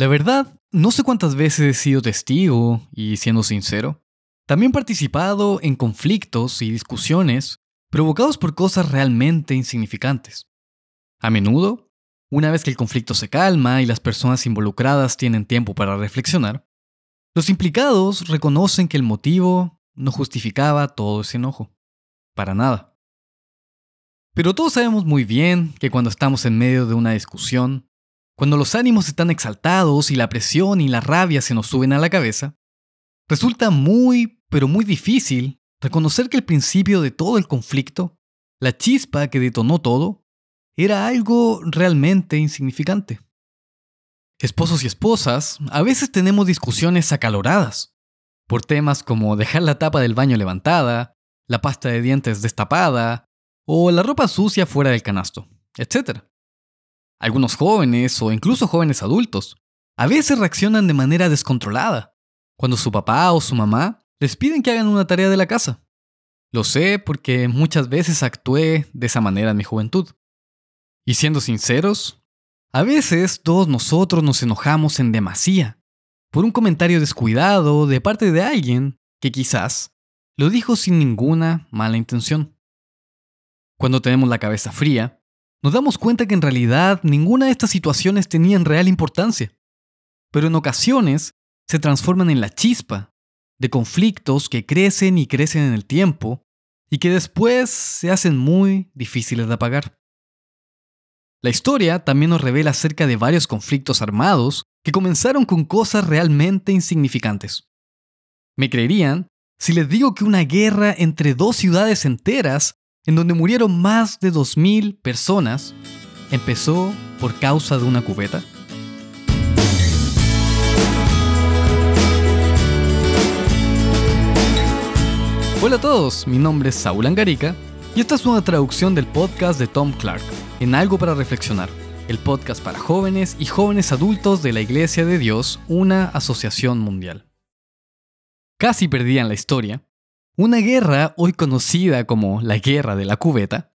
La verdad, no sé cuántas veces he sido testigo, y siendo sincero, también participado en conflictos y discusiones provocados por cosas realmente insignificantes. A menudo, una vez que el conflicto se calma y las personas involucradas tienen tiempo para reflexionar, los implicados reconocen que el motivo no justificaba todo ese enojo. Para nada. Pero todos sabemos muy bien que cuando estamos en medio de una discusión, cuando los ánimos están exaltados y la presión y la rabia se nos suben a la cabeza, resulta muy, pero muy difícil reconocer que el principio de todo el conflicto, la chispa que detonó todo, era algo realmente insignificante. Esposos y esposas, a veces tenemos discusiones acaloradas, por temas como dejar la tapa del baño levantada, la pasta de dientes destapada, o la ropa sucia fuera del canasto, etc. Algunos jóvenes o incluso jóvenes adultos a veces reaccionan de manera descontrolada cuando su papá o su mamá les piden que hagan una tarea de la casa. Lo sé porque muchas veces actué de esa manera en mi juventud. Y siendo sinceros, a veces todos nosotros nos enojamos en demasía por un comentario descuidado de parte de alguien que quizás lo dijo sin ninguna mala intención. Cuando tenemos la cabeza fría, nos damos cuenta que en realidad ninguna de estas situaciones tenían real importancia, pero en ocasiones se transforman en la chispa de conflictos que crecen y crecen en el tiempo y que después se hacen muy difíciles de apagar. La historia también nos revela acerca de varios conflictos armados que comenzaron con cosas realmente insignificantes. Me creerían si les digo que una guerra entre dos ciudades enteras en donde murieron más de 2.000 personas, empezó por causa de una cubeta? Hola a todos, mi nombre es Saúl Angarica y esta es una traducción del podcast de Tom Clark, en Algo para Reflexionar, el podcast para jóvenes y jóvenes adultos de la Iglesia de Dios, una asociación mundial. Casi perdían la historia, una guerra, hoy conocida como la Guerra de la Cubeta,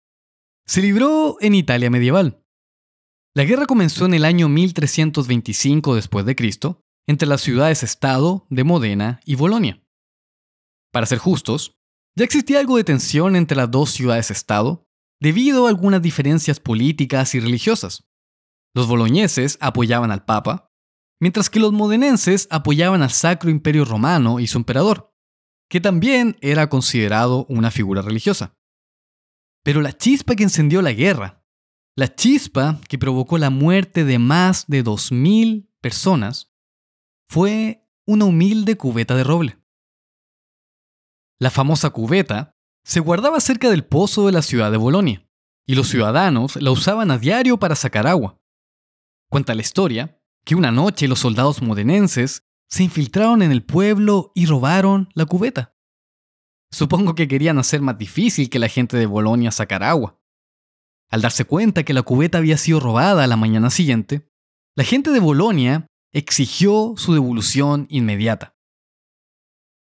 se libró en Italia medieval. La guerra comenzó en el año 1325 después de Cristo entre las ciudades-estado de Modena y Bolonia. Para ser justos, ya existía algo de tensión entre las dos ciudades-estado debido a algunas diferencias políticas y religiosas. Los boloñeses apoyaban al Papa, mientras que los modenenses apoyaban al Sacro Imperio Romano y su emperador que también era considerado una figura religiosa. Pero la chispa que encendió la guerra, la chispa que provocó la muerte de más de 2.000 personas, fue una humilde cubeta de roble. La famosa cubeta se guardaba cerca del pozo de la ciudad de Bolonia, y los ciudadanos la usaban a diario para sacar agua. Cuenta la historia que una noche los soldados modenenses se infiltraron en el pueblo y robaron la cubeta. Supongo que querían hacer más difícil que la gente de Bolonia sacar agua. Al darse cuenta que la cubeta había sido robada la mañana siguiente, la gente de Bolonia exigió su devolución inmediata.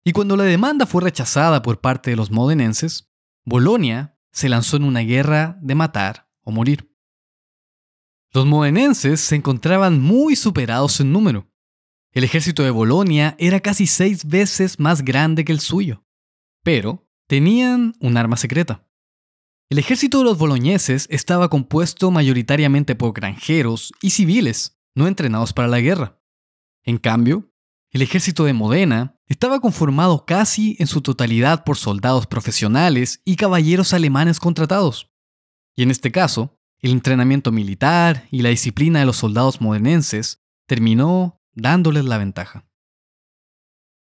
Y cuando la demanda fue rechazada por parte de los modenenses, Bolonia se lanzó en una guerra de matar o morir. Los modenenses se encontraban muy superados en número, el ejército de Bolonia era casi seis veces más grande que el suyo, pero tenían un arma secreta. El ejército de los boloñeses estaba compuesto mayoritariamente por granjeros y civiles, no entrenados para la guerra. En cambio, el ejército de Modena estaba conformado casi en su totalidad por soldados profesionales y caballeros alemanes contratados. Y en este caso, el entrenamiento militar y la disciplina de los soldados modenenses terminó dándoles la ventaja.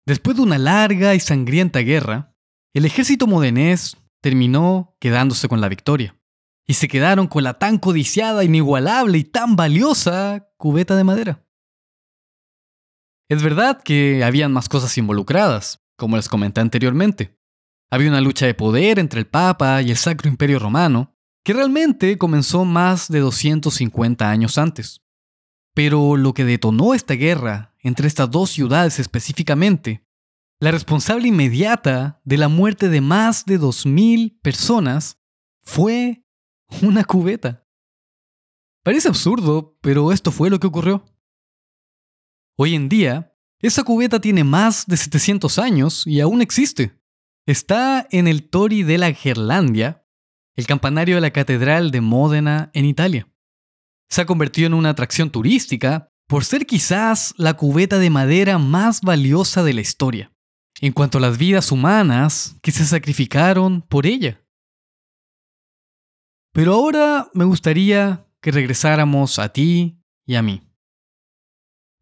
Después de una larga y sangrienta guerra, el ejército modenés terminó quedándose con la victoria, y se quedaron con la tan codiciada, inigualable y tan valiosa cubeta de madera. Es verdad que habían más cosas involucradas, como les comenté anteriormente. Había una lucha de poder entre el Papa y el Sacro Imperio Romano, que realmente comenzó más de 250 años antes. Pero lo que detonó esta guerra entre estas dos ciudades específicamente, la responsable inmediata de la muerte de más de 2.000 personas, fue una cubeta. Parece absurdo, pero esto fue lo que ocurrió. Hoy en día, esa cubeta tiene más de 700 años y aún existe. Está en el Tori della Gerlandia, el campanario de la Catedral de Módena en Italia. Se ha convertido en una atracción turística por ser quizás la cubeta de madera más valiosa de la historia, en cuanto a las vidas humanas que se sacrificaron por ella. Pero ahora me gustaría que regresáramos a ti y a mí.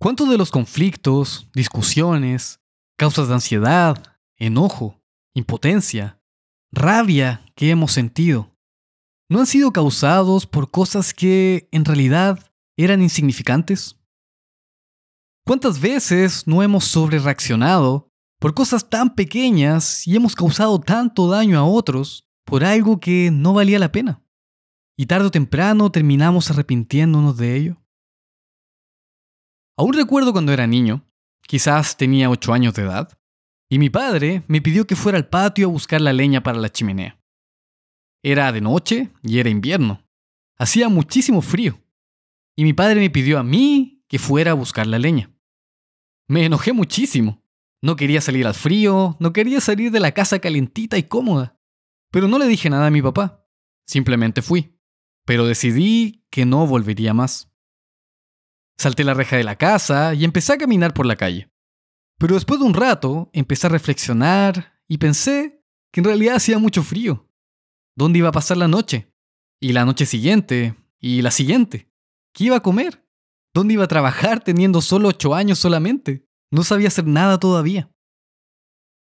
¿Cuántos de los conflictos, discusiones, causas de ansiedad, enojo, impotencia, rabia que hemos sentido no han sido causados por cosas que en realidad eran insignificantes? ¿Cuántas veces no hemos sobrereaccionado por cosas tan pequeñas y hemos causado tanto daño a otros por algo que no valía la pena? y tarde o temprano terminamos arrepintiéndonos de ello. Aún recuerdo cuando era niño, quizás tenía 8 años de edad, y mi padre me pidió que fuera al patio a buscar la leña para la chimenea. Era de noche y era invierno. Hacía muchísimo frío, y mi padre me pidió a mí que fuera a buscar la leña. Me enojé muchísimo. No quería salir al frío, no quería salir de la casa calentita y cómoda. Pero no le dije nada a mi papá. Simplemente fui pero decidí que no volvería más. Salté la reja de la casa y empecé a caminar por la calle. Pero después de un rato empecé a reflexionar y pensé que en realidad hacía mucho frío. ¿Dónde iba a pasar la noche? Y la noche siguiente, y la siguiente. ¿Qué iba a comer? ¿Dónde iba a trabajar teniendo solo ocho años solamente? No sabía hacer nada todavía.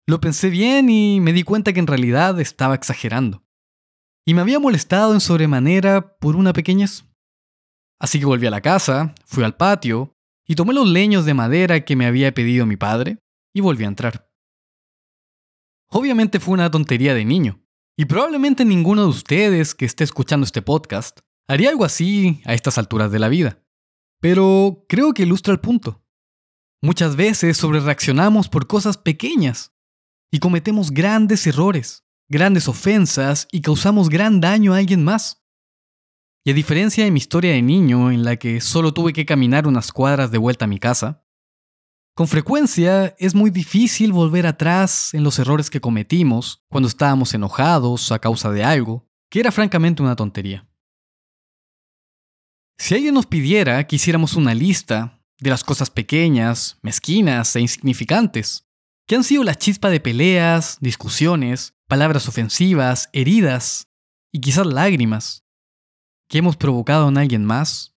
Lo pensé bien y me di cuenta que en realidad estaba exagerando y me había molestado en sobremanera por una pequeñez. Así que volví a la casa, fui al patio y tomé los leños de madera que me había pedido mi padre y volví a entrar. Obviamente fue una tontería de niño, y probablemente ninguno de ustedes que esté escuchando este podcast haría algo así a estas alturas de la vida. Pero creo que ilustra el punto. Muchas veces sobrereaccionamos por cosas pequeñas y cometemos grandes errores grandes ofensas y causamos gran daño a alguien más. Y a diferencia de mi historia de niño, en la que solo tuve que caminar unas cuadras de vuelta a mi casa, con frecuencia es muy difícil volver atrás en los errores que cometimos cuando estábamos enojados a causa de algo, que era francamente una tontería. Si alguien nos pidiera que hiciéramos una lista de las cosas pequeñas, mezquinas e insignificantes, que han sido la chispa de peleas, discusiones palabras ofensivas, heridas y quizás lágrimas que hemos provocado en alguien más?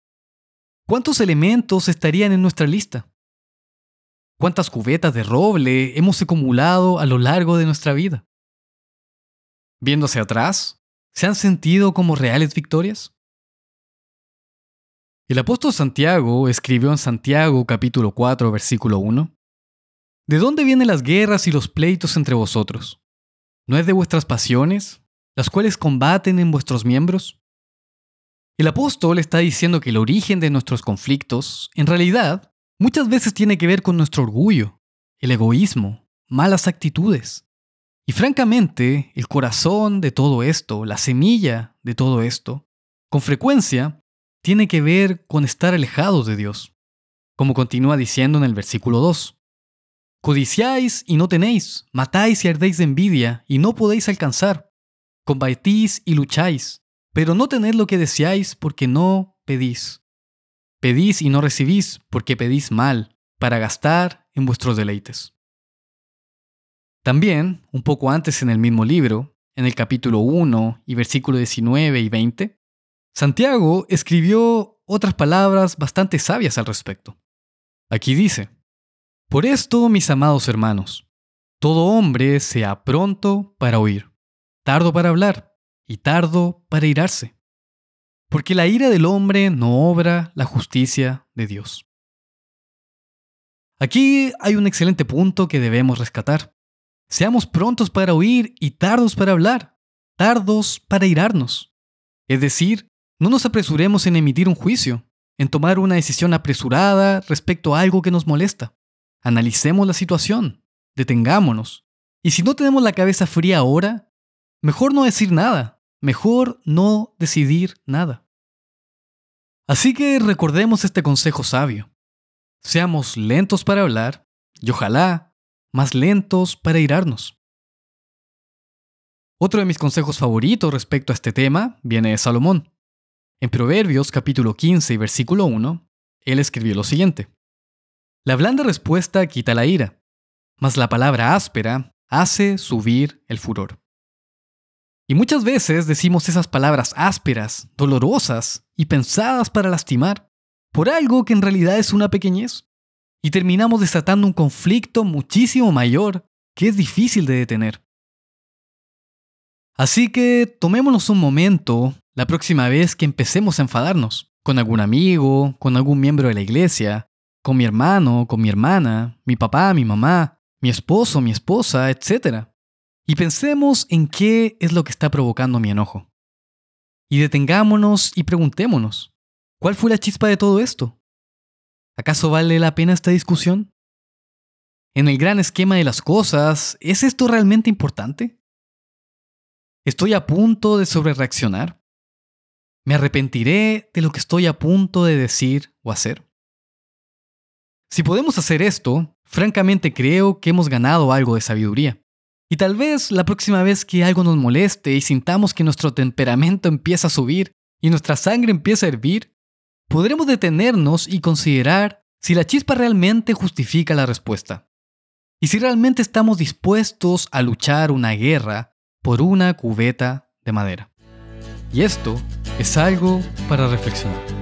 ¿Cuántos elementos estarían en nuestra lista? ¿Cuántas cubetas de roble hemos acumulado a lo largo de nuestra vida? Hacia atrás, ¿se han sentido como reales victorias? El apóstol Santiago escribió en Santiago capítulo 4 versículo 1, ¿De dónde vienen las guerras y los pleitos entre vosotros? ¿No es de vuestras pasiones, las cuales combaten en vuestros miembros? El apóstol está diciendo que el origen de nuestros conflictos, en realidad, muchas veces tiene que ver con nuestro orgullo, el egoísmo, malas actitudes. Y francamente, el corazón de todo esto, la semilla de todo esto, con frecuencia, tiene que ver con estar alejados de Dios, como continúa diciendo en el versículo 2. Codiciáis y no tenéis, matáis y ardéis de envidia y no podéis alcanzar. Combatís y lucháis, pero no tenéis lo que deseáis porque no pedís. Pedís y no recibís porque pedís mal, para gastar en vuestros deleites. También, un poco antes en el mismo libro, en el capítulo 1 y versículo 19 y 20, Santiago escribió otras palabras bastante sabias al respecto. Aquí dice, por esto, mis amados hermanos, todo hombre sea pronto para oír, tardo para hablar y tardo para irarse, porque la ira del hombre no obra la justicia de Dios. Aquí hay un excelente punto que debemos rescatar. Seamos prontos para oír y tardos para hablar, tardos para irarnos. Es decir, no nos apresuremos en emitir un juicio, en tomar una decisión apresurada respecto a algo que nos molesta. Analicemos la situación, detengámonos. Y si no tenemos la cabeza fría ahora, mejor no decir nada, mejor no decidir nada. Así que recordemos este consejo sabio. seamos lentos para hablar y ojalá más lentos para irarnos. Otro de mis consejos favoritos respecto a este tema viene de Salomón. En Proverbios capítulo 15 y versículo 1, él escribió lo siguiente. La blanda respuesta quita la ira, mas la palabra áspera hace subir el furor. Y muchas veces decimos esas palabras ásperas, dolorosas y pensadas para lastimar, por algo que en realidad es una pequeñez, y terminamos desatando un conflicto muchísimo mayor que es difícil de detener. Así que tomémonos un momento la próxima vez que empecemos a enfadarnos, con algún amigo, con algún miembro de la iglesia, con mi hermano, con mi hermana, mi papá, mi mamá, mi esposo, mi esposa, etc. Y pensemos en qué es lo que está provocando mi enojo. Y detengámonos y preguntémonos, ¿cuál fue la chispa de todo esto? ¿Acaso vale la pena esta discusión? En el gran esquema de las cosas, ¿es esto realmente importante? ¿Estoy a punto de sobrereaccionar? ¿Me arrepentiré de lo que estoy a punto de decir o hacer? Si podemos hacer esto, francamente creo que hemos ganado algo de sabiduría. Y tal vez la próxima vez que algo nos moleste y sintamos que nuestro temperamento empieza a subir y nuestra sangre empieza a hervir, podremos detenernos y considerar si la chispa realmente justifica la respuesta. Y si realmente estamos dispuestos a luchar una guerra por una cubeta de madera. Y esto es algo para reflexionar.